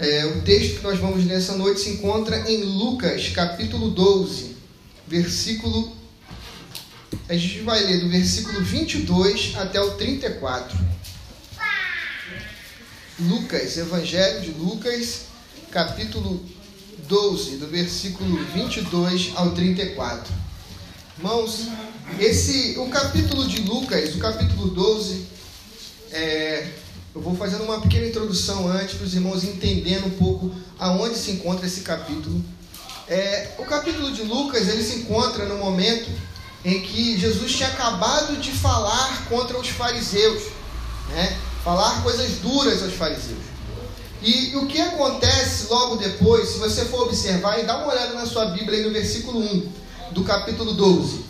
É, o texto que nós vamos ler essa noite se encontra em Lucas, capítulo 12, versículo. A gente vai ler do versículo 22 até o 34. Lucas, Evangelho de Lucas, capítulo 12, do versículo 22 ao 34. Irmãos, esse, o capítulo de Lucas, o capítulo 12, é, eu vou fazendo uma pequena introdução antes para os irmãos entendendo um pouco aonde se encontra esse capítulo. É, o capítulo de Lucas ele se encontra no momento em que Jesus tinha acabado de falar contra os fariseus, né? falar coisas duras aos fariseus. E o que acontece logo depois, se você for observar, e dá uma olhada na sua Bíblia aí no versículo 1 do capítulo 12.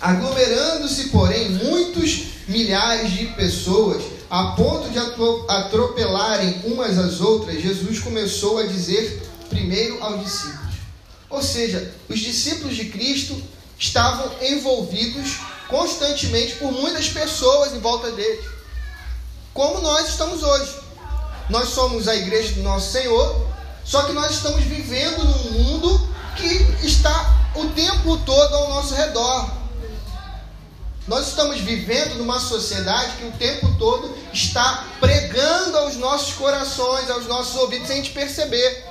Aglomerando-se, porém, muitos milhares de pessoas, a ponto de atropelarem umas às outras, Jesus começou a dizer primeiro aos discípulos. Ou seja, os discípulos de Cristo estavam envolvidos constantemente por muitas pessoas em volta deles como nós estamos hoje. Nós somos a igreja do nosso Senhor, só que nós estamos vivendo num mundo que está o tempo todo ao nosso redor. Nós estamos vivendo numa sociedade que o tempo todo está pregando aos nossos corações, aos nossos ouvidos, sem a gente perceber.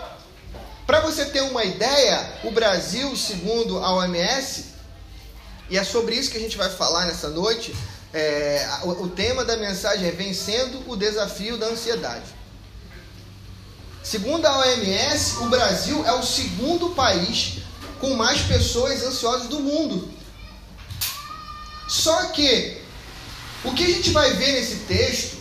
Para você ter uma ideia, o Brasil, segundo a OMS, e é sobre isso que a gente vai falar nessa noite, é, o, o tema da mensagem é Vencendo o Desafio da Ansiedade. Segundo a OMS, o Brasil é o segundo país com mais pessoas ansiosas do mundo. Só que o que a gente vai ver nesse texto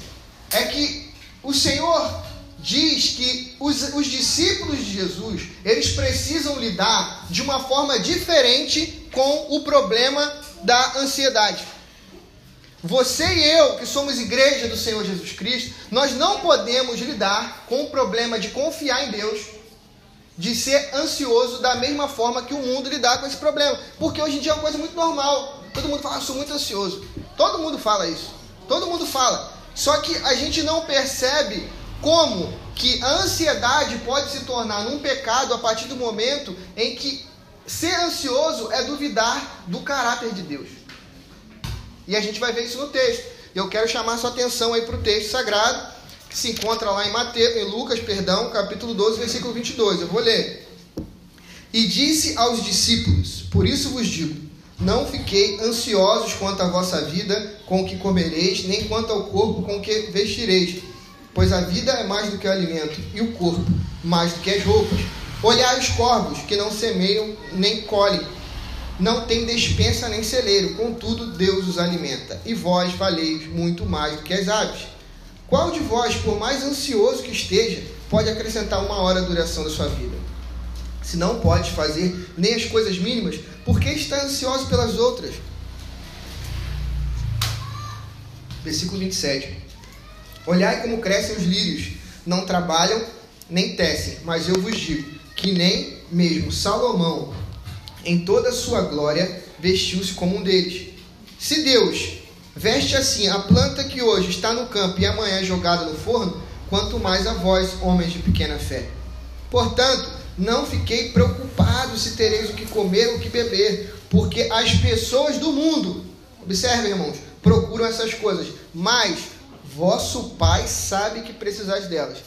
é que o Senhor diz que os, os discípulos de Jesus eles precisam lidar de uma forma diferente com o problema da ansiedade. Você e eu, que somos igreja do Senhor Jesus Cristo, nós não podemos lidar com o problema de confiar em Deus, de ser ansioso da mesma forma que o mundo lidar com esse problema. Porque hoje em dia é uma coisa muito normal. Todo mundo fala, ah, sou muito ansioso. Todo mundo fala isso. Todo mundo fala. Só que a gente não percebe como que a ansiedade pode se tornar um pecado a partir do momento em que ser ansioso é duvidar do caráter de Deus. E a gente vai ver isso no texto. Eu quero chamar sua atenção aí para o texto sagrado, que se encontra lá em, Mateus, em Lucas, perdão, capítulo 12, versículo 22. Eu vou ler. E disse aos discípulos: Por isso vos digo, não fiquei ansiosos quanto à vossa vida, com o que comereis, nem quanto ao corpo, com o que vestireis. Pois a vida é mais do que o alimento, e o corpo mais do que as roupas. Olhai os corvos, que não semeiam nem colhem não tem despensa nem celeiro, contudo Deus os alimenta. E vós valeis muito mais do que as aves. Qual de vós, por mais ansioso que esteja, pode acrescentar uma hora a duração da sua vida? Se não pode fazer nem as coisas mínimas, por que está ansioso pelas outras? Versículo 27. Olhai como crescem os lírios, não trabalham nem tecem, mas eu vos digo que nem mesmo Salomão, em toda a sua glória, vestiu-se como um deles. Se Deus veste assim a planta que hoje está no campo e amanhã é jogada no forno, quanto mais a vós, homens de pequena fé. Portanto, não fiquei preocupado se tereis o que comer ou o que beber, porque as pessoas do mundo, observem, irmãos, procuram essas coisas, mas vosso Pai sabe que precisais delas.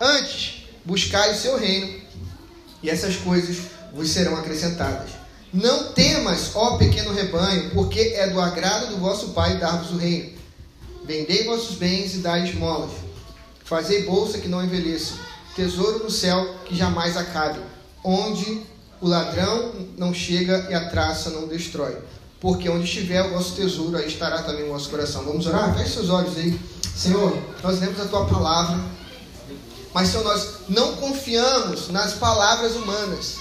Antes, buscai o seu reino, e essas coisas vos serão acrescentadas. Não temas, ó pequeno rebanho, porque é do agrado do vosso Pai dar-vos o reino. Vendei vossos bens e dai esmolas. Fazei bolsa que não envelheça, tesouro no céu que jamais acabe, onde o ladrão não chega e a traça não destrói. Porque onde estiver o vosso tesouro, aí estará também o vosso coração. Vamos orar? Feche seus olhos aí. Senhor, nós lemos a tua palavra, mas, Senhor, nós não confiamos nas palavras humanas.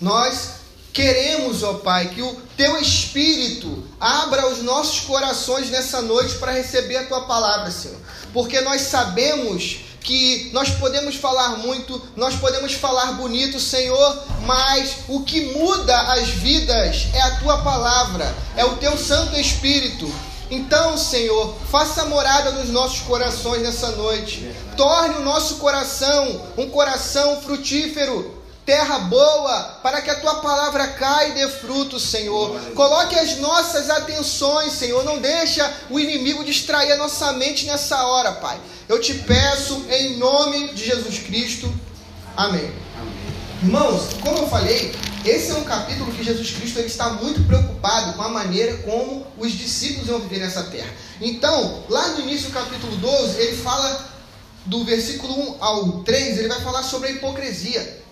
Nós Queremos, ó Pai, que o teu Espírito abra os nossos corações nessa noite para receber a tua palavra, Senhor. Porque nós sabemos que nós podemos falar muito, nós podemos falar bonito, Senhor, mas o que muda as vidas é a tua palavra, é o teu Santo Espírito. Então, Senhor, faça morada nos nossos corações nessa noite. Torne o nosso coração um coração frutífero, terra boa, para que a tua palavra caia e dê fruto, Senhor. Coloque as nossas atenções, Senhor. Não deixa o inimigo distrair a nossa mente nessa hora, Pai. Eu te peço em nome de Jesus Cristo. Amém. Irmãos, como eu falei, esse é um capítulo que Jesus Cristo ele está muito preocupado com a maneira como os discípulos vão viver nessa terra. Então, lá no início do capítulo 12, ele fala do versículo 1 ao 3, ele vai falar sobre a hipocrisia.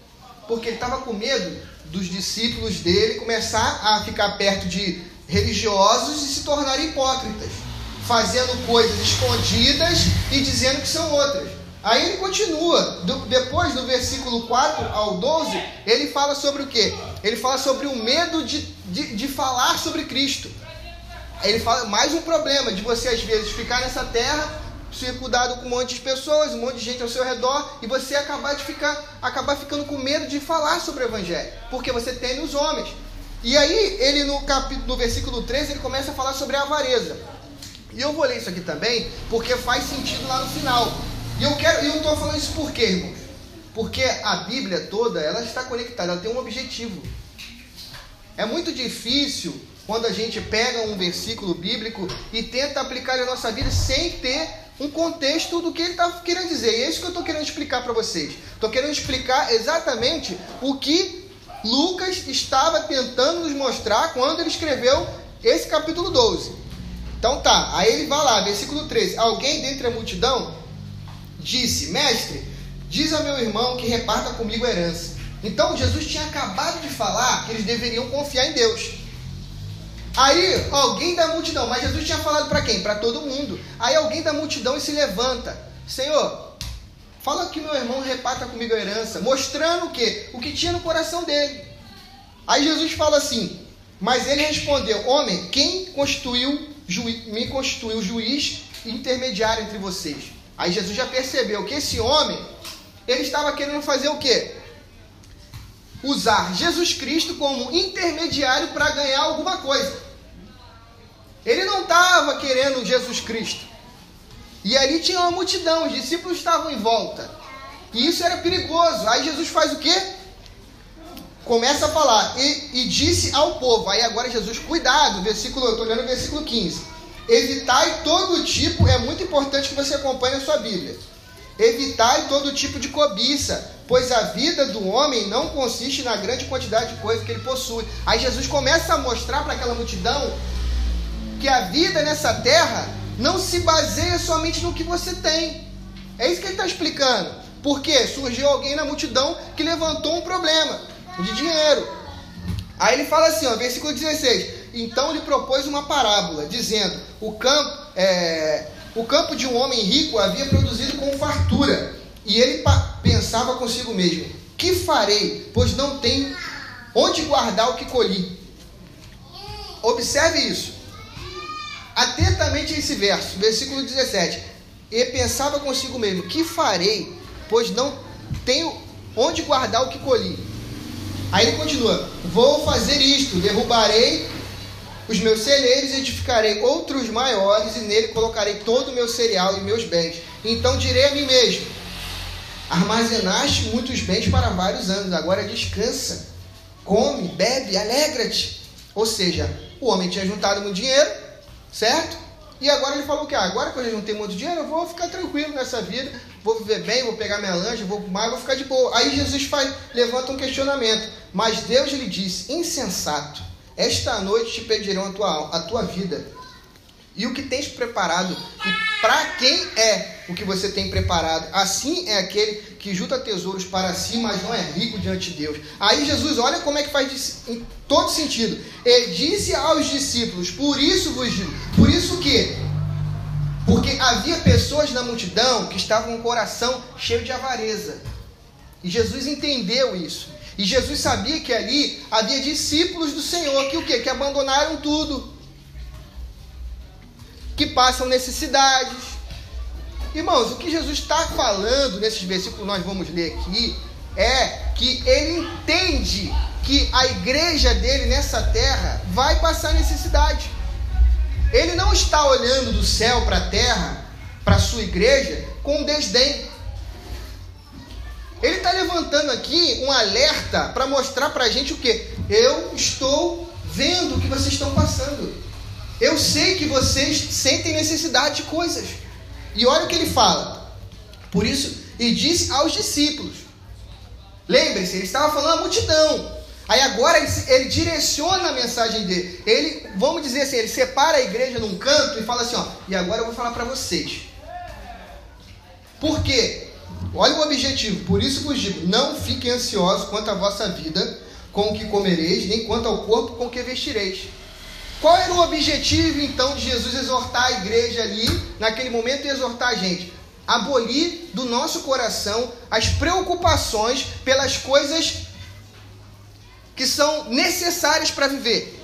Porque ele estava com medo dos discípulos dele começar a ficar perto de religiosos e se tornarem hipócritas, fazendo coisas escondidas e dizendo que são outras. Aí ele continua, depois do versículo 4 ao 12, ele fala sobre o que? Ele fala sobre o medo de, de, de falar sobre Cristo. Ele fala mais um problema de você às vezes ficar nessa terra circundado com um monte de pessoas, um monte de gente ao seu redor, e você acabar de ficar, acabar ficando com medo de falar sobre o evangelho, porque você teme os homens. E aí, ele no capítulo, no versículo 13, ele começa a falar sobre a avareza. E eu vou ler isso aqui também, porque faz sentido lá no final. E eu quero, eu estou falando isso por quê, irmãos? Porque a Bíblia toda, ela está conectada, ela tem um objetivo. É muito difícil quando a gente pega um versículo bíblico e tenta aplicar na nossa vida sem ter um contexto do que ele está querendo dizer. E é isso que eu estou querendo explicar para vocês. Estou querendo explicar exatamente o que Lucas estava tentando nos mostrar quando ele escreveu esse capítulo 12. Então tá, aí ele vai lá, versículo 13. Alguém dentre a multidão disse: Mestre, diz a meu irmão que reparta comigo a herança. Então Jesus tinha acabado de falar que eles deveriam confiar em Deus. Aí alguém da multidão, mas Jesus tinha falado para quem? Para todo mundo. Aí alguém da multidão se levanta: Senhor, fala que meu irmão reparta comigo a herança, mostrando o que? O que tinha no coração dele. Aí Jesus fala assim: Mas ele respondeu: Homem, quem constituiu, me constituiu juiz intermediário entre vocês? Aí Jesus já percebeu que esse homem, ele estava querendo fazer o quê? Usar Jesus Cristo como intermediário para ganhar alguma coisa. Ele não estava querendo Jesus Cristo. E ali tinha uma multidão, os discípulos estavam em volta. E isso era perigoso. Aí Jesus faz o quê? Começa a falar. E, e disse ao povo. Aí agora Jesus, cuidado, versículo, eu estou lendo o versículo 15 Evitai todo tipo, é muito importante que você acompanhe a sua Bíblia. Evitai todo tipo de cobiça, pois a vida do homem não consiste na grande quantidade de coisas que ele possui. Aí Jesus começa a mostrar para aquela multidão que a vida nessa terra não se baseia somente no que você tem. É isso que ele está explicando. Porque surgiu alguém na multidão que levantou um problema de dinheiro. Aí ele fala assim, ó, versículo 16: então lhe propôs uma parábola, dizendo: o campo, é, o campo de um homem rico havia produzido com fartura, e ele pensava consigo mesmo: que farei, pois não tenho onde guardar o que colhi? Observe isso. Atentamente esse verso, versículo 17. E pensava consigo mesmo: que farei, pois não tenho onde guardar o que colhi? Aí ele continua: Vou fazer isto, derrubarei os meus celeiros edificarei outros maiores, e nele colocarei todo o meu cereal e meus bens. Então direi a mim mesmo: Armazenaste muitos bens para vários anos, agora descansa, come, bebe, alegra-te. Ou seja, o homem tinha juntado muito dinheiro, certo? E agora ele falou que ah, agora que eu já juntei muito dinheiro, eu vou ficar tranquilo nessa vida, vou viver bem, vou pegar minha lancha, vou mais, vou ficar de boa. Aí Jesus faz, levanta um questionamento. Mas Deus lhe disse: insensato. Esta noite te pedirão a tua, a tua vida. E o que tens preparado, e para quem é o que você tem preparado? Assim é aquele que junta tesouros para si, mas não é rico diante de Deus. Aí Jesus, olha como é que faz em todo sentido. Ele disse aos discípulos: Por isso vos digo. Por isso que? Porque havia pessoas na multidão que estavam com o coração cheio de avareza. E Jesus entendeu isso. E Jesus sabia que ali havia discípulos do Senhor que o quê? Que abandonaram tudo. Que passam necessidades. Irmãos, o que Jesus está falando nesses versículos nós vamos ler aqui é que ele entende que a igreja dele nessa terra vai passar necessidade. ele não está olhando do céu para a terra, para a sua igreja, com desdém. Ele está levantando aqui um alerta para mostrar para a gente o que? Eu estou vendo o que vocês estão passando. Eu sei que vocês sentem necessidade de coisas. E olha o que ele fala. Por isso, e disse aos discípulos. Lembre-se, ele estava falando à multidão. Aí agora ele, ele, direciona a mensagem dele. Ele, vamos dizer assim, ele separa a igreja num canto e fala assim, ó, e agora eu vou falar para vocês. Por quê? Olha o objetivo. Por isso vos digo, não fiquem ansiosos quanto à vossa vida, com o que comereis, nem quanto ao corpo com o que vestireis. Qual era o objetivo então de Jesus exortar a igreja ali, naquele momento, e exortar a gente? Abolir do nosso coração as preocupações pelas coisas que são necessárias para viver.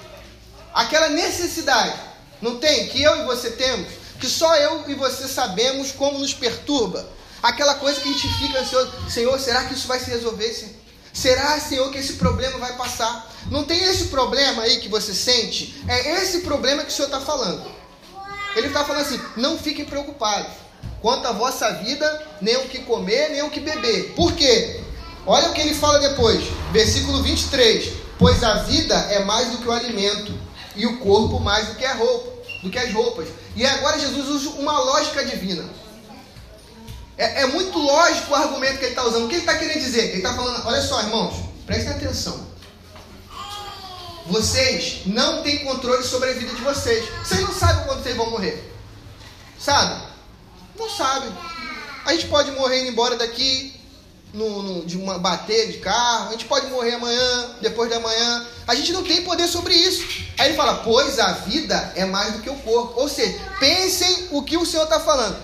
Aquela necessidade, não tem? Que eu e você temos, que só eu e você sabemos como nos perturba. Aquela coisa que a gente fica ansioso, Senhor, será que isso vai se resolver? Senhor? Será, Senhor, que esse problema vai passar? Não tem esse problema aí que você sente? É esse problema que o Senhor está falando. Ele está falando assim: não fiquem preocupados quanto à vossa vida, nem o que comer, nem o que beber. Por quê? Olha o que ele fala depois, versículo 23. Pois a vida é mais do que o alimento, e o corpo mais do que a roupa, do que as roupas. E agora Jesus usa uma lógica divina. É, é muito lógico o argumento que ele está usando. O que ele está querendo dizer? Ele está falando, olha só, irmãos, prestem atenção. Vocês não têm controle sobre a vida de vocês. Vocês não sabem quando vocês vão morrer. Sabe? Não sabem. A gente pode morrer indo embora daqui, no, no, de uma bater de carro, a gente pode morrer amanhã, depois de amanhã. A gente não tem poder sobre isso. Aí ele fala, pois a vida é mais do que o corpo. Ou seja, pensem o que o Senhor está falando.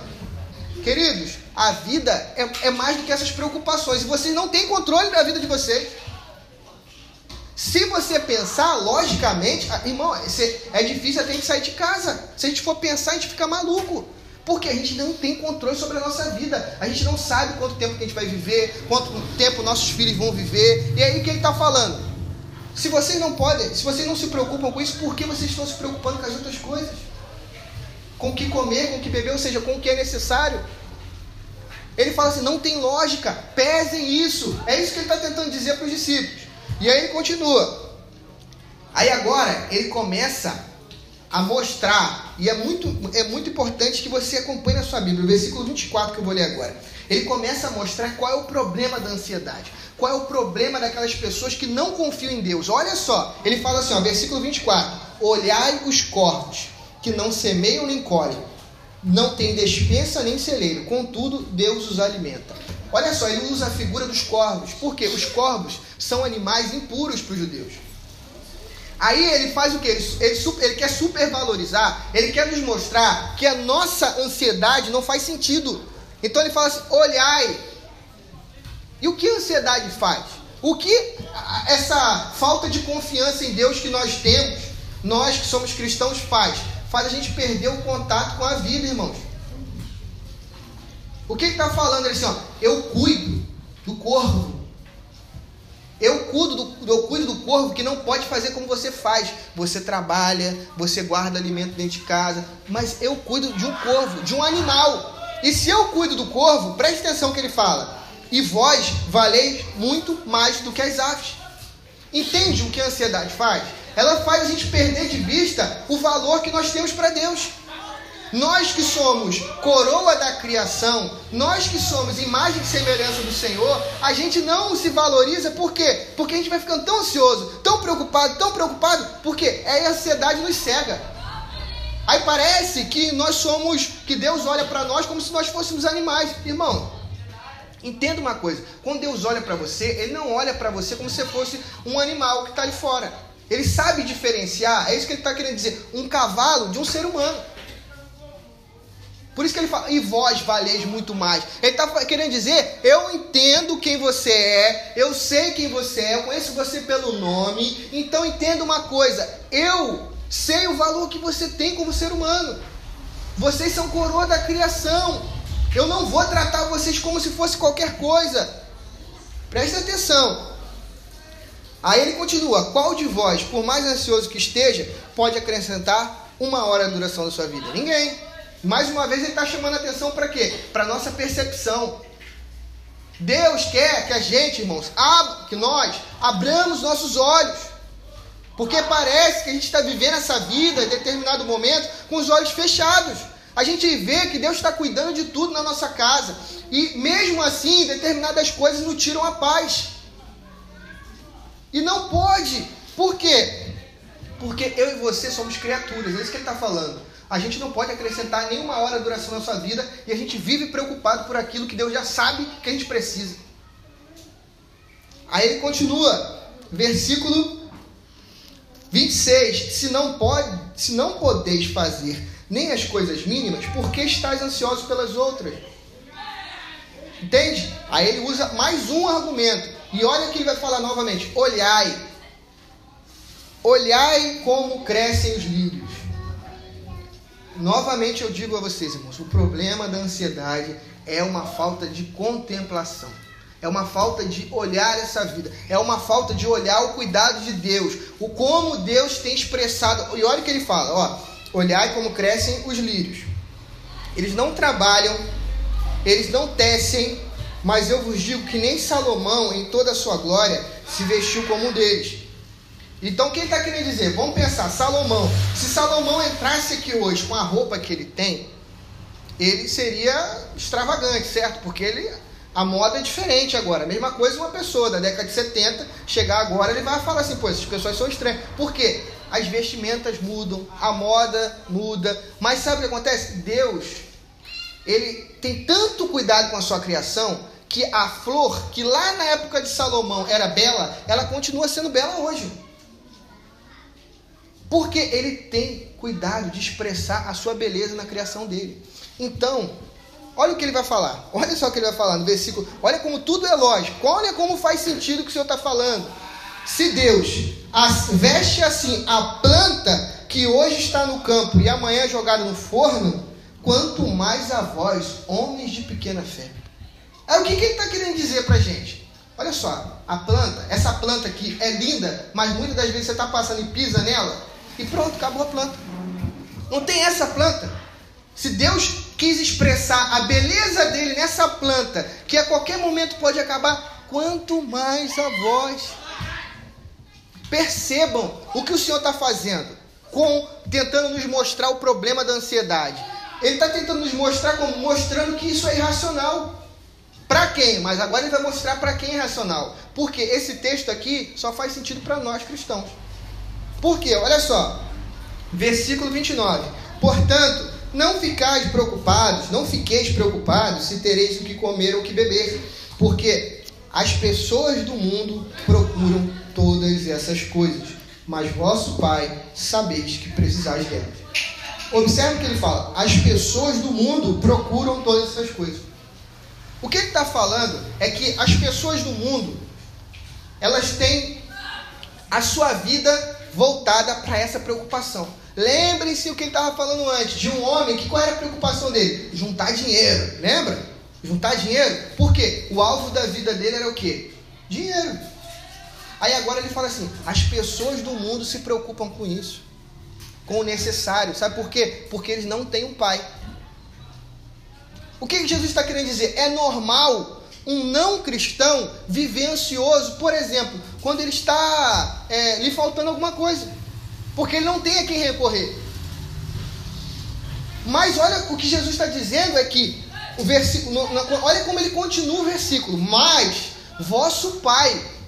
Queridos, a vida é, é mais do que essas preocupações. E vocês não têm controle da vida de vocês. Se você pensar logicamente, irmão, é difícil até a gente sair de casa. Se a gente for pensar, a gente fica maluco. Porque a gente não tem controle sobre a nossa vida. A gente não sabe quanto tempo que a gente vai viver, quanto tempo nossos filhos vão viver. E aí o que ele está falando? Se vocês não podem, se vocês não se preocupam com isso, por que vocês estão se preocupando com as outras coisas? Com o que comer, com o que beber, ou seja, com o que é necessário. Ele fala assim: não tem lógica, pesem isso. É isso que ele está tentando dizer para os discípulos. E aí ele continua. Aí agora ele começa a mostrar, e é muito, é muito importante que você acompanhe a sua Bíblia, o versículo 24 que eu vou ler agora. Ele começa a mostrar qual é o problema da ansiedade, qual é o problema daquelas pessoas que não confiam em Deus. Olha só, ele fala assim, ó, versículo 24: Olhai os corvos, que não semeiam nem colhem, não têm despensa nem celeiro, contudo, Deus os alimenta. Olha só, ele usa a figura dos corvos, porque os corvos são animais impuros para os judeus. Aí ele faz o que? Ele, ele, ele, quer supervalorizar, ele quer nos mostrar que a nossa ansiedade não faz sentido. Então ele fala assim: olhai. E o que a ansiedade faz? O que essa falta de confiança em Deus que nós temos, nós que somos cristãos, faz? Faz a gente perder o contato com a vida, irmãos. O que ele está falando? Ele assim, ó, eu cuido do corvo, eu cuido, do, eu cuido do corvo que não pode fazer como você faz. Você trabalha, você guarda alimento dentro de casa, mas eu cuido de um corvo, de um animal. E se eu cuido do corvo, preste atenção que ele fala. E vós valeis muito mais do que as aves. Entende o que a ansiedade faz? Ela faz a gente perder de vista o valor que nós temos para Deus. Nós que somos coroa da criação, nós que somos imagem e semelhança do Senhor, a gente não se valoriza por quê? Porque a gente vai ficando tão ansioso, tão preocupado, tão preocupado, porque é a ansiedade nos cega. Aí parece que nós somos, que Deus olha para nós como se nós fôssemos animais. Irmão, entenda uma coisa: quando Deus olha para você, Ele não olha para você como se fosse um animal que está ali fora. Ele sabe diferenciar, é isso que ele está querendo dizer, um cavalo de um ser humano. Por isso que ele fala, e vós valeis muito mais. Ele está querendo dizer, eu entendo quem você é, eu sei quem você é, eu conheço você pelo nome, então entenda uma coisa, eu sei o valor que você tem como ser humano. Vocês são coroa da criação. Eu não vou tratar vocês como se fosse qualquer coisa. Preste atenção. Aí ele continua: Qual de vós, por mais ansioso que esteja, pode acrescentar uma hora a duração da sua vida? Ninguém. Mais uma vez ele está chamando a atenção para quê? Para nossa percepção. Deus quer que a gente, irmãos, que nós abramos nossos olhos. Porque parece que a gente está vivendo essa vida em determinado momento com os olhos fechados. A gente vê que Deus está cuidando de tudo na nossa casa. E mesmo assim, determinadas coisas nos tiram a paz. E não pode. Por quê? Porque eu e você somos criaturas. É isso que ele está falando. A gente não pode acrescentar nenhuma hora de duração na sua vida e a gente vive preocupado por aquilo que Deus já sabe que a gente precisa. Aí ele continua, versículo 26: Se não pode, se não podeis fazer nem as coisas mínimas, por que estáis ansiosos pelas outras? Entende? Aí ele usa mais um argumento. E olha que ele vai falar novamente: olhai. Olhai como crescem os lírios. Novamente eu digo a vocês, irmãos, o problema da ansiedade é uma falta de contemplação. É uma falta de olhar essa vida. É uma falta de olhar o cuidado de Deus. O como Deus tem expressado. E olha o que ele fala, ó. Olhai como crescem os lírios. Eles não trabalham, eles não tecem, mas eu vos digo que nem Salomão, em toda a sua glória, se vestiu como um deles. Então, quem está querendo dizer? Vamos pensar, Salomão. Se Salomão entrasse aqui hoje com a roupa que ele tem, ele seria extravagante, certo? Porque ele, a moda é diferente agora. A mesma coisa uma pessoa da década de 70 chegar agora, ele vai falar assim, pô, essas pessoas são estranhas. Por quê? As vestimentas mudam, a moda muda. Mas sabe o que acontece? Deus, ele tem tanto cuidado com a sua criação que a flor, que lá na época de Salomão era bela, ela continua sendo bela hoje. Porque ele tem cuidado de expressar a sua beleza na criação dele. Então, olha o que ele vai falar. Olha só o que ele vai falar no versículo. Olha como tudo é lógico. Olha como faz sentido o que o Senhor está falando. Se Deus veste assim a planta que hoje está no campo e amanhã é jogada no forno, quanto mais a vós, homens de pequena fé. Aí o que, que ele está querendo dizer para a gente? Olha só, a planta, essa planta aqui é linda, mas muitas das vezes você está passando e pisa nela, e pronto, acabou a planta. Não tem essa planta. Se Deus quis expressar a beleza dele nessa planta, que a qualquer momento pode acabar, quanto mais a voz. Percebam o que o Senhor está fazendo, com tentando nos mostrar o problema da ansiedade. Ele está tentando nos mostrar como mostrando que isso é irracional. Para quem? Mas agora ele vai mostrar para quem é irracional. Porque esse texto aqui só faz sentido para nós cristãos. Por quê? Olha só. Versículo 29. Portanto, não ficais preocupados, não fiqueis preocupados se tereis o que comer ou o que beber, porque as pessoas do mundo procuram todas essas coisas, mas vosso Pai sabeis que precisais delas. Observe o que ele fala: as pessoas do mundo procuram todas essas coisas. O que ele está falando é que as pessoas do mundo elas têm a sua vida voltada para essa preocupação. Lembrem-se o que ele estava falando antes, de um homem que qual era a preocupação dele? Juntar dinheiro, lembra? Juntar dinheiro. Por quê? O alvo da vida dele era o quê? Dinheiro. Aí agora ele fala assim: as pessoas do mundo se preocupam com isso, com o necessário. Sabe por quê? Porque eles não têm um pai. O que Jesus está querendo dizer? É normal um não cristão viver ansioso, por exemplo, quando ele está é, lhe faltando alguma coisa, porque ele não tem a quem recorrer. Mas olha o que Jesus está dizendo é que o versículo, olha como ele continua o versículo, mas vosso Pai.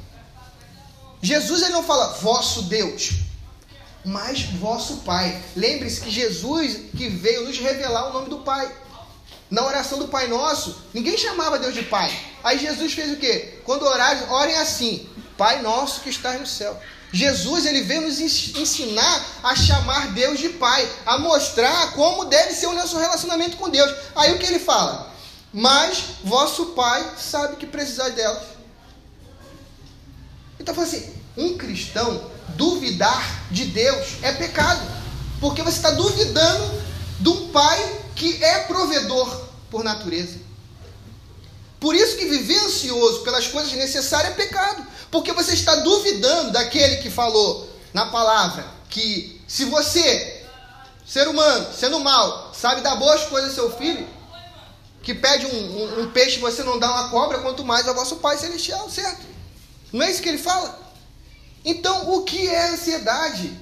Jesus ele não fala vosso Deus, mas vosso Pai. Lembre-se que Jesus que veio nos revelar o nome do Pai. Na oração do Pai Nosso, ninguém chamava Deus de Pai. Aí Jesus fez o quê? Quando orarem, orem assim: Pai Nosso que estás no céu. Jesus ele veio nos ensinar a chamar Deus de Pai, a mostrar como deve ser o nosso relacionamento com Deus. Aí o que ele fala? Mas vosso Pai sabe que precisais delas. Então, assim, um cristão duvidar de Deus é pecado, porque você está duvidando de um Pai que é provedor por natureza. Por isso que viver ansioso pelas coisas necessárias é pecado, porque você está duvidando daquele que falou na palavra que se você ser humano, sendo mal, sabe dar boas coisas ao seu filho, que pede um, um, um peixe você não dá uma cobra, quanto mais ao vosso Pai Celestial, certo? Não é isso que ele fala? Então, o que é ansiedade?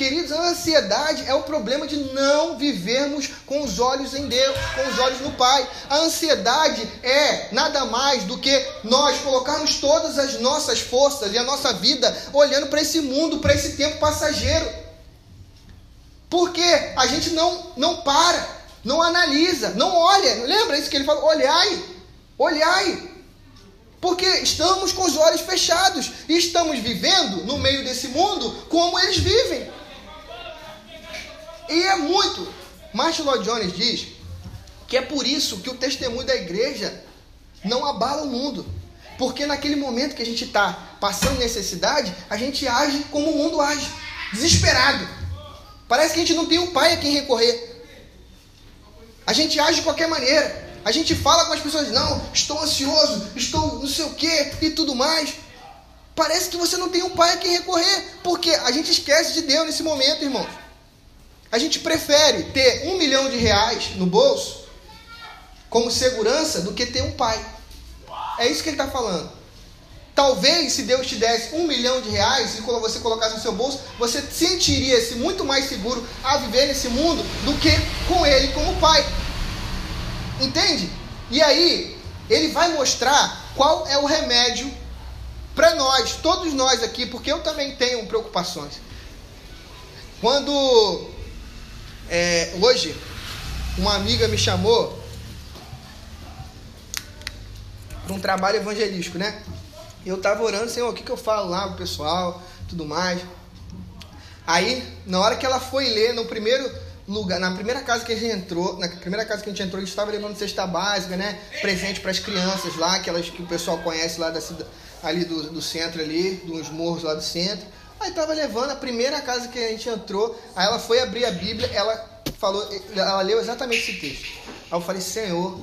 Queridos, a ansiedade é o problema de não vivermos com os olhos em Deus, com os olhos no Pai. A ansiedade é nada mais do que nós colocarmos todas as nossas forças e a nossa vida olhando para esse mundo, para esse tempo passageiro. Porque a gente não, não para, não analisa, não olha. Lembra isso que ele falou? Olhai, olhai. Porque estamos com os olhos fechados e estamos vivendo no meio desse mundo como eles vivem. E é muito. Martin Lloyd Jones diz que é por isso que o testemunho da igreja não abala o mundo. Porque naquele momento que a gente está passando necessidade, a gente age como o mundo age, desesperado. Parece que a gente não tem um pai a quem recorrer. A gente age de qualquer maneira. A gente fala com as pessoas, não, estou ansioso, estou não sei o que e tudo mais. Parece que você não tem um pai a quem recorrer, porque a gente esquece de Deus nesse momento, irmãos. A gente prefere ter um milhão de reais no bolso como segurança do que ter um pai. É isso que ele está falando. Talvez se Deus te desse um milhão de reais e você colocasse no seu bolso, você sentiria-se muito mais seguro a viver nesse mundo do que com ele como pai. Entende? E aí, ele vai mostrar qual é o remédio para nós, todos nós aqui, porque eu também tenho preocupações. Quando é, hoje, uma amiga me chamou para um trabalho evangelístico, né? Eu estava orando, Senhor, o que, que eu falo lá pro pessoal, tudo mais. Aí, na hora que ela foi ler, no primeiro lugar, na primeira casa que a gente entrou, na primeira casa que a gente entrou, a gente estava levando cesta básica, né? Presente para as crianças lá, aquelas que o pessoal conhece lá da ali do, do centro ali, dos morros lá do centro. Aí tava levando a primeira casa que a gente entrou, aí ela foi abrir a Bíblia, ela falou, ela leu exatamente esse texto. Aí eu falei, Senhor,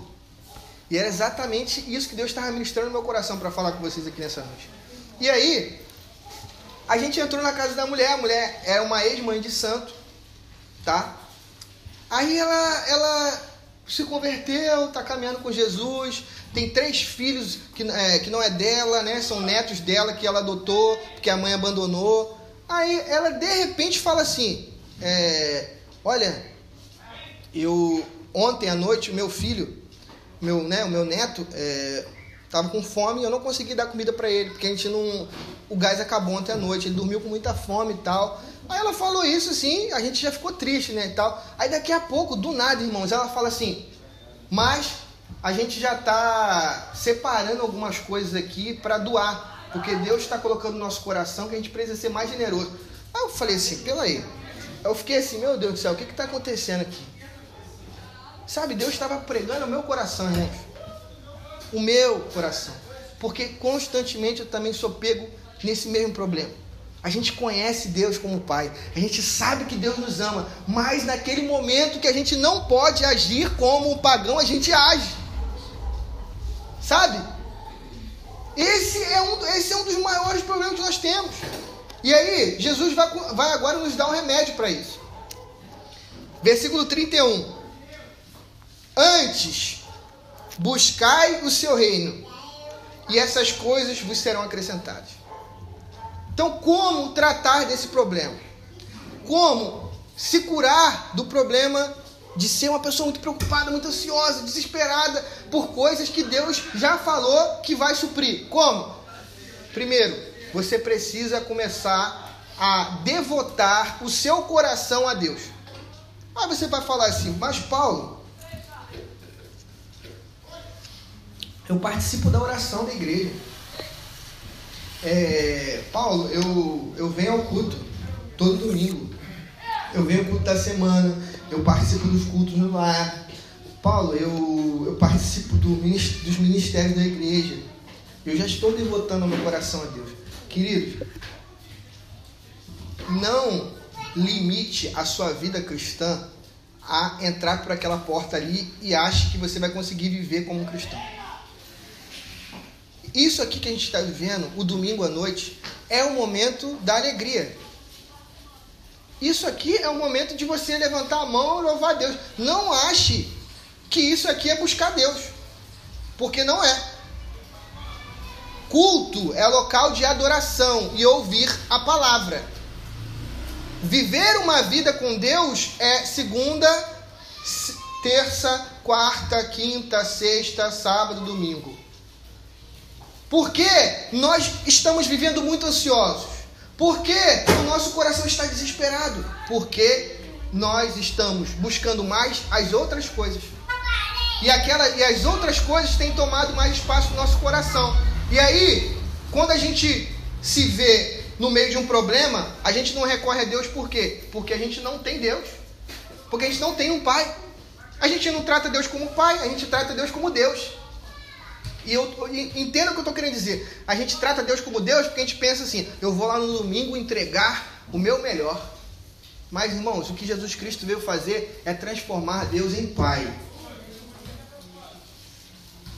e era exatamente isso que Deus estava ministrando no meu coração para falar com vocês aqui nessa noite. E aí, a gente entrou na casa da mulher, a mulher era uma ex-mãe de santo, tá? Aí ela, ela se converteu, está caminhando com Jesus, tem três filhos que, é, que não é dela, né? São netos dela que ela adotou, porque a mãe abandonou. Aí ela de repente fala assim: é, Olha, eu ontem à noite, meu filho, meu, né, o meu neto, estava é, com fome e eu não consegui dar comida para ele, porque a gente não. O gás acabou ontem à noite, ele dormiu com muita fome e tal. Aí ela falou isso assim, a gente já ficou triste, né, e tal. Aí daqui a pouco, do nada, irmãos, ela fala assim: Mas a gente já está separando algumas coisas aqui para doar, porque Deus está colocando no nosso coração que a gente precisa ser mais generoso. Aí eu falei assim, pela aí. Eu fiquei assim, meu Deus do céu, o que está acontecendo aqui? Sabe, Deus estava pregando o meu coração, gente. O meu coração. Porque constantemente eu também sou pego nesse mesmo problema. A gente conhece Deus como Pai, a gente sabe que Deus nos ama, mas naquele momento que a gente não pode agir como um pagão, a gente age. Sabe? Esse é um, esse é um dos maiores problemas que nós temos. E aí, Jesus vai, vai agora nos dar um remédio para isso. Versículo 31. Antes, buscai o seu reino, e essas coisas vos serão acrescentadas. Então, como tratar desse problema? Como se curar do problema de ser uma pessoa muito preocupada, muito ansiosa, desesperada por coisas que Deus já falou que vai suprir. Como? Primeiro, você precisa começar a devotar o seu coração a Deus. Aí você vai falar assim, mas Paulo, eu participo da oração da igreja. É, Paulo, eu, eu venho ao culto todo domingo. Eu venho ao culto da semana, eu participo dos cultos no lar. Paulo, eu, eu participo do, dos ministérios da igreja. Eu já estou devotando meu coração a Deus. Queridos, não limite a sua vida cristã a entrar por aquela porta ali e ache que você vai conseguir viver como um cristão. Isso aqui que a gente está vivendo, o domingo à noite, é o momento da alegria. Isso aqui é o momento de você levantar a mão e louvar a Deus. Não ache que isso aqui é buscar Deus, porque não é. Culto é local de adoração e ouvir a palavra. Viver uma vida com Deus é segunda, terça, quarta, quinta, sexta, sábado, domingo. Por que nós estamos vivendo muito ansiosos? Por que o nosso coração está desesperado? Porque nós estamos buscando mais as outras coisas. E, aquela, e as outras coisas têm tomado mais espaço no nosso coração. E aí, quando a gente se vê no meio de um problema, a gente não recorre a Deus por quê? Porque a gente não tem Deus. Porque a gente não tem um pai. A gente não trata Deus como pai, a gente trata Deus como Deus. E eu entendo o que eu estou querendo dizer. A gente trata Deus como Deus porque a gente pensa assim: eu vou lá no domingo entregar o meu melhor. Mas, irmãos, o que Jesus Cristo veio fazer é transformar Deus em Pai.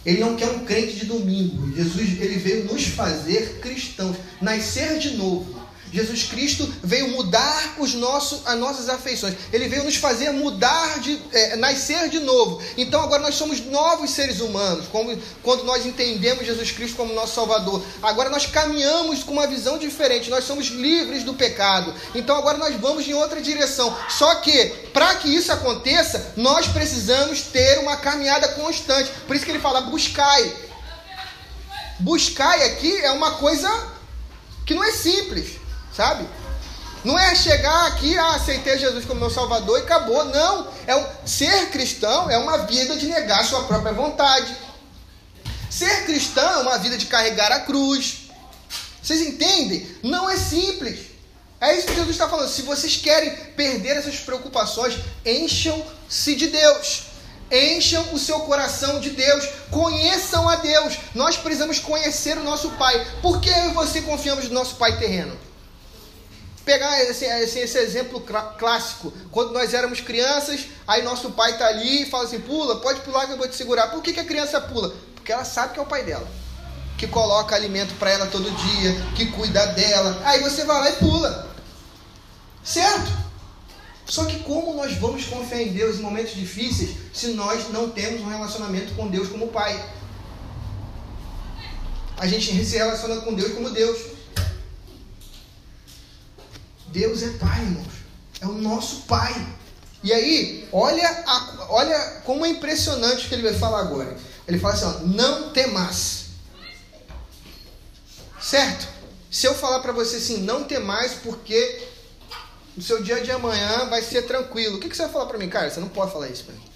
Ele não quer um crente de domingo. Jesus ele veio nos fazer cristãos, nascer de novo. Jesus Cristo veio mudar os nossos, as nossas afeições. Ele veio nos fazer mudar, de, é, nascer de novo. Então agora nós somos novos seres humanos, como, quando nós entendemos Jesus Cristo como nosso Salvador. Agora nós caminhamos com uma visão diferente. Nós somos livres do pecado. Então agora nós vamos em outra direção. Só que para que isso aconteça, nós precisamos ter uma caminhada constante. Por isso que ele fala: buscai. Buscai aqui é uma coisa que não é simples sabe? Não é chegar aqui, ah, aceitei Jesus como meu Salvador e acabou. Não. É um, ser cristão é uma vida de negar sua própria vontade. Ser cristão é uma vida de carregar a cruz. Vocês entendem? Não é simples. É isso que Jesus está falando. Se vocês querem perder essas preocupações, encham-se de Deus. Encham o seu coração de Deus. Conheçam a Deus. Nós precisamos conhecer o nosso Pai. Por que eu e você confiamos no nosso Pai terreno? Pegar esse, esse, esse, exemplo clássico. Quando nós éramos crianças, aí nosso pai está ali e fala assim: pula, pode pular que eu vou te segurar. Por que, que a criança pula? Porque ela sabe que é o pai dela. Que coloca alimento para ela todo dia, que cuida dela. Aí você vai lá e pula. Certo? Só que como nós vamos confiar em Deus em momentos difíceis se nós não temos um relacionamento com Deus como Pai? A gente se relaciona com Deus como Deus. Deus é Pai, irmãos. É o nosso Pai. E aí, olha, a, olha como é impressionante o que ele vai falar agora. Ele fala assim: ó, não temas. Certo? Se eu falar para você assim, não temais, porque o seu dia de amanhã vai ser tranquilo. O que, que você vai falar para mim, cara? Você não pode falar isso para mim.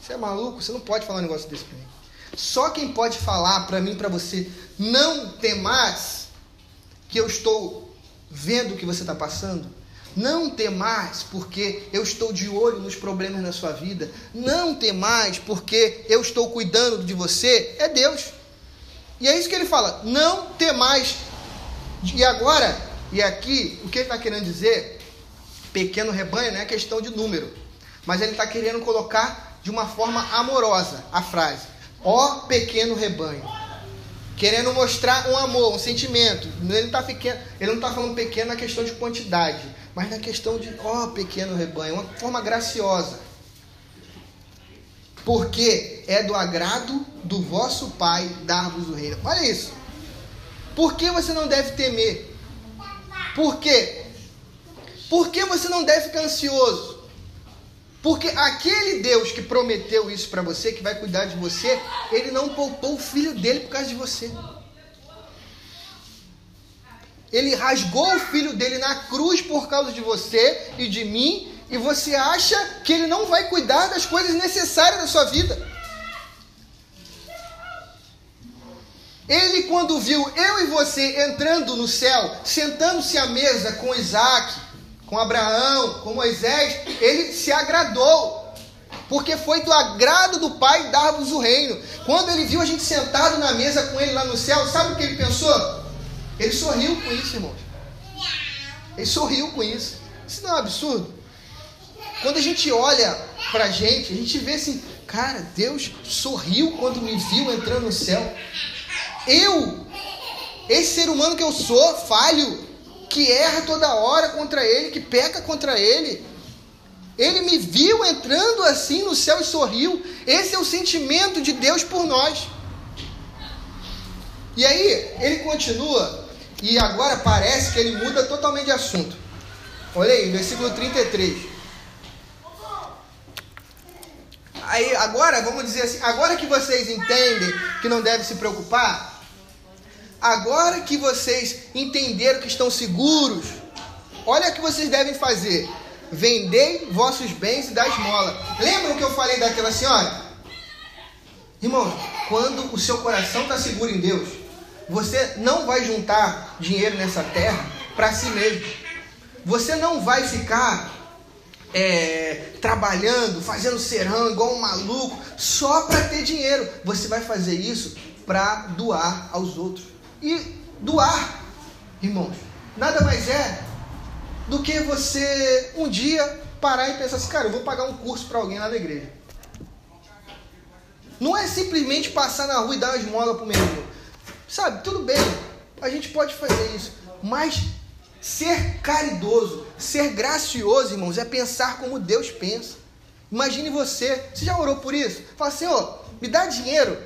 Você é maluco? Você não pode falar um negócio desse para mim. Só quem pode falar para mim, para você, não temais, que eu estou vendo o que você está passando. Não temais, porque eu estou de olho nos problemas na sua vida. Não temais, porque eu estou cuidando de você. É Deus. E é isso que ele fala. Não temais. E agora, e aqui, o que ele está querendo dizer? Pequeno rebanho não é questão de número. Mas ele está querendo colocar de uma forma amorosa a frase: Ó pequeno rebanho querendo mostrar um amor, um sentimento. Ele, tá não está falando pequeno na questão de quantidade, mas na questão de, ó, oh, pequeno rebanho, uma forma graciosa. Porque é do agrado do vosso Pai dar-vos o reino. Olha isso. Por que você não deve temer? Por quê? Por que você não deve ficar ansioso? Porque aquele Deus que prometeu isso para você, que vai cuidar de você, ele não poupou o filho dele por causa de você. Ele rasgou o filho dele na cruz por causa de você e de mim, e você acha que ele não vai cuidar das coisas necessárias da sua vida. Ele, quando viu eu e você entrando no céu, sentando-se à mesa com Isaac, com Abraão, com Moisés, ele se agradou. Porque foi do agrado do Pai dar-vos o reino. Quando ele viu a gente sentado na mesa com ele lá no céu, sabe o que ele pensou? Ele sorriu com isso, irmãos. Ele sorriu com isso. Isso não é um absurdo? Quando a gente olha pra gente, a gente vê assim, cara, Deus sorriu quando me viu entrando no céu. Eu, esse ser humano que eu sou, falho, que erra toda hora contra ele, que peca contra ele. Ele me viu entrando assim no céu e sorriu. Esse é o sentimento de Deus por nós. E aí, ele continua, e agora parece que ele muda totalmente de assunto. Olha aí, versículo 33. Aí, agora, vamos dizer assim, agora que vocês entendem que não deve se preocupar, agora que vocês entenderam que estão seguros, olha o que vocês devem fazer. Vendei vossos bens e dá esmola. Lembram que eu falei daquela senhora? Irmão, quando o seu coração está seguro em Deus, você não vai juntar dinheiro nessa terra para si mesmo. Você não vai ficar é, trabalhando, fazendo serão igual um maluco, só para ter dinheiro. Você vai fazer isso para doar aos outros. E doar, irmãos, nada mais é do que você um dia parar e pensar assim, cara, eu vou pagar um curso para alguém lá na igreja. Não é simplesmente passar na rua e dar uma esmola para o meu irmão. Sabe, tudo bem, a gente pode fazer isso, mas ser caridoso, ser gracioso, irmãos, é pensar como Deus pensa. Imagine você, você já orou por isso? Fala, Senhor, me dá dinheiro.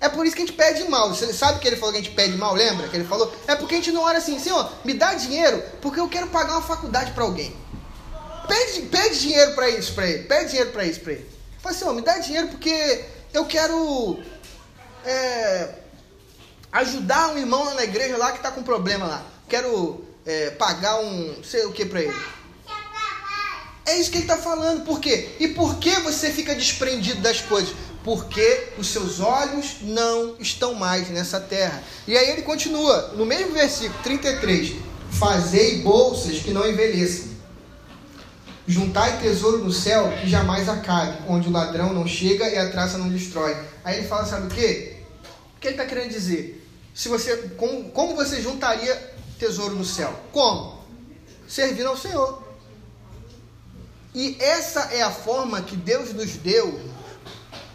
É por isso que a gente pede mal. Você sabe que ele falou que a gente pede mal, lembra? Que ele falou? É porque a gente não ora assim, Senhor, me dá dinheiro porque eu quero pagar uma faculdade para alguém. Pede, pede dinheiro para isso para ele. Pede dinheiro para isso para ele. Fala, Senhor, me dá dinheiro porque eu quero é, ajudar um irmão na igreja lá que está com problema lá. Quero é, pagar um sei o que para ele. É isso que ele está falando. Por quê? E por que você fica desprendido das coisas? Porque os seus olhos não estão mais nessa terra. E aí ele continua, no mesmo versículo 33. Fazei bolsas que não envelheçam. Juntai tesouro no céu que jamais acabe, onde o ladrão não chega e a traça não destrói. Aí ele fala, sabe o quê? que ele está querendo dizer? Se você, como, como você juntaria tesouro no céu? Como? Servindo ao Senhor. E essa é a forma que Deus nos deu.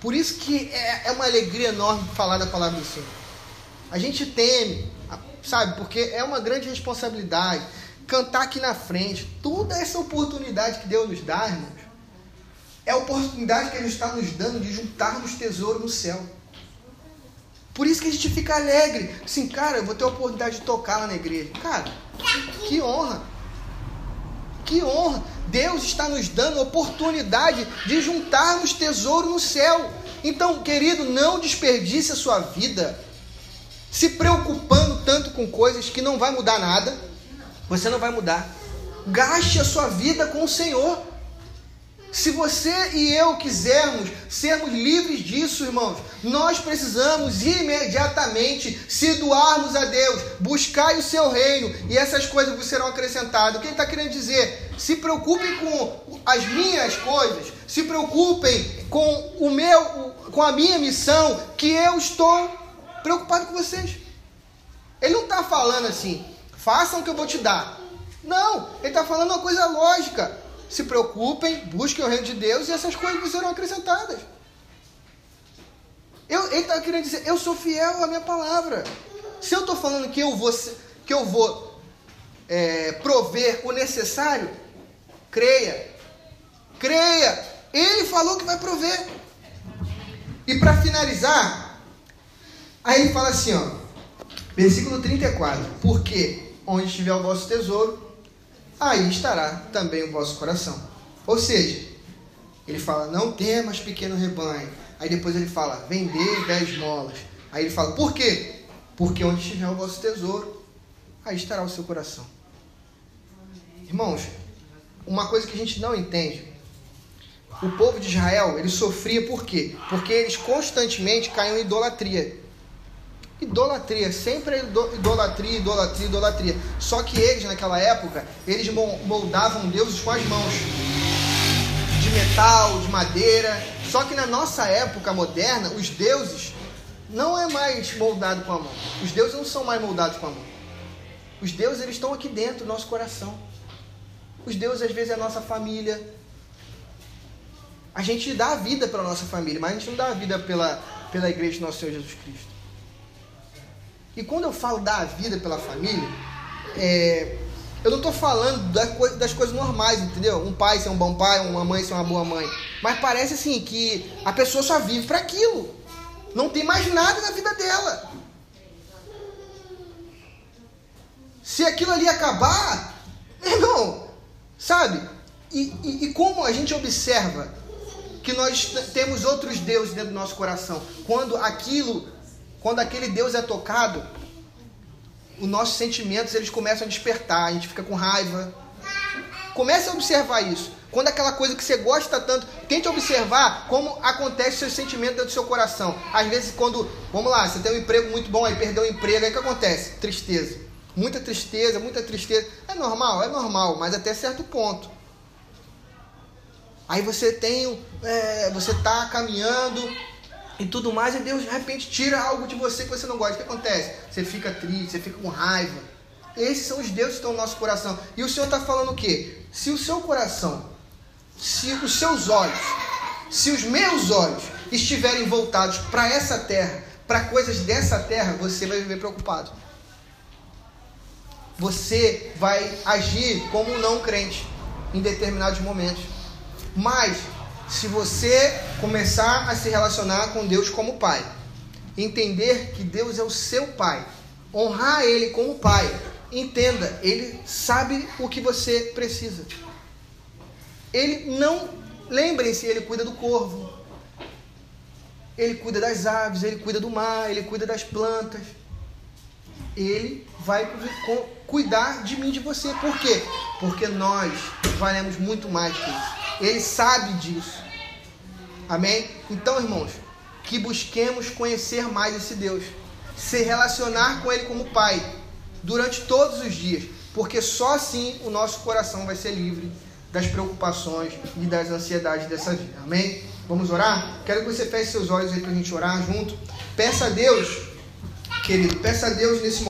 Por isso que é, é uma alegria enorme falar da palavra do Senhor. A gente teme, sabe? Porque é uma grande responsabilidade. Cantar aqui na frente, toda essa oportunidade que Deus nos dá, irmãos, é a oportunidade que Ele está nos dando de juntarmos tesouro no céu. Por isso que a gente fica alegre. Assim, cara, eu vou ter a oportunidade de tocar lá na igreja. Cara, que honra. Que honra. Deus está nos dando a oportunidade de juntarmos tesouro no céu. Então, querido, não desperdice a sua vida se preocupando tanto com coisas que não vai mudar nada. Você não vai mudar. Gaste a sua vida com o Senhor. Se você e eu quisermos sermos livres disso, irmãos, nós precisamos imediatamente se doarmos a Deus, buscar o seu reino e essas coisas vos serão acrescentadas. O que ele está querendo dizer? Se preocupem com as minhas coisas, se preocupem com o meu, com a minha missão, que eu estou preocupado com vocês. Ele não está falando assim, façam o que eu vou te dar. Não, ele está falando uma coisa lógica se preocupem, busquem o reino de Deus e essas coisas serão acrescentadas. Eu, ele está querendo dizer, eu sou fiel à minha palavra. Se eu estou falando que eu vou, que eu vou é, prover o necessário, creia. Creia. Ele falou que vai prover. E para finalizar, aí ele fala assim, ó, versículo 34. Porque onde estiver o vosso tesouro, aí estará também o vosso coração. Ou seja, ele fala, não temas pequeno rebanho. Aí depois ele fala, vender dez molas. Aí ele fala, por quê? Porque onde estiver o vosso tesouro, aí estará o seu coração. Irmãos, uma coisa que a gente não entende. O povo de Israel, ele sofria por quê? Porque eles constantemente caíam em idolatria. Idolatria, sempre é idolatria, idolatria, idolatria. Só que eles, naquela época, eles moldavam deuses com as mãos. De metal, de madeira. Só que na nossa época moderna, os deuses não é mais moldado com a mão. Os deuses não são mais moldados com a mão. Os deuses, eles estão aqui dentro do nosso coração. Os deuses, às vezes, é a nossa família. A gente dá a vida para a nossa família, mas a gente não dá a vida pela, pela igreja do nosso Senhor Jesus Cristo. E quando eu falo dar a vida pela família, é, eu não estou falando das coisas normais, entendeu? Um pai ser um bom pai, uma mãe ser uma boa mãe. Mas parece assim que a pessoa só vive para aquilo. Não tem mais nada na vida dela. Se aquilo ali acabar, irmão, sabe? E, e, e como a gente observa que nós temos outros deuses dentro do nosso coração, quando aquilo, quando aquele Deus é tocado, os nossos sentimentos eles começam a despertar, a gente fica com raiva. Comece a observar isso. Quando aquela coisa que você gosta tanto, tente observar como acontece o seu sentimento dentro do seu coração. Às vezes, quando, vamos lá, você tem um emprego muito bom, aí perdeu o emprego, aí o que acontece? Tristeza. Muita tristeza, muita tristeza. É normal? É normal, mas até certo ponto. Aí você tem, é, você está caminhando, e tudo mais, e Deus de repente tira algo de você que você não gosta. O que acontece? Você fica triste, você fica com raiva. Esses são os deuses que estão no nosso coração. E o Senhor está falando o quê? Se o seu coração, se os seus olhos, se os meus olhos estiverem voltados para essa terra, para coisas dessa terra, você vai viver preocupado. Você vai agir como um não crente em determinados momentos. Mas se você começar a se relacionar com Deus como Pai, entender que Deus é o seu Pai, honrar Ele como Pai, entenda, Ele sabe o que você precisa. Ele não, lembrem-se, Ele cuida do corvo, Ele cuida das aves, Ele cuida do mar, Ele cuida das plantas. Ele vai cuidar de mim, de você. Por quê? Porque nós valemos muito mais que isso. Ele sabe disso. Amém? Então, irmãos, que busquemos conhecer mais esse Deus, se relacionar com Ele como Pai durante todos os dias, porque só assim o nosso coração vai ser livre das preocupações e das ansiedades dessa vida. Amém? Vamos orar? Quero que você feche seus olhos aí para a gente orar junto. Peça a Deus, querido, peça a Deus nesse momento.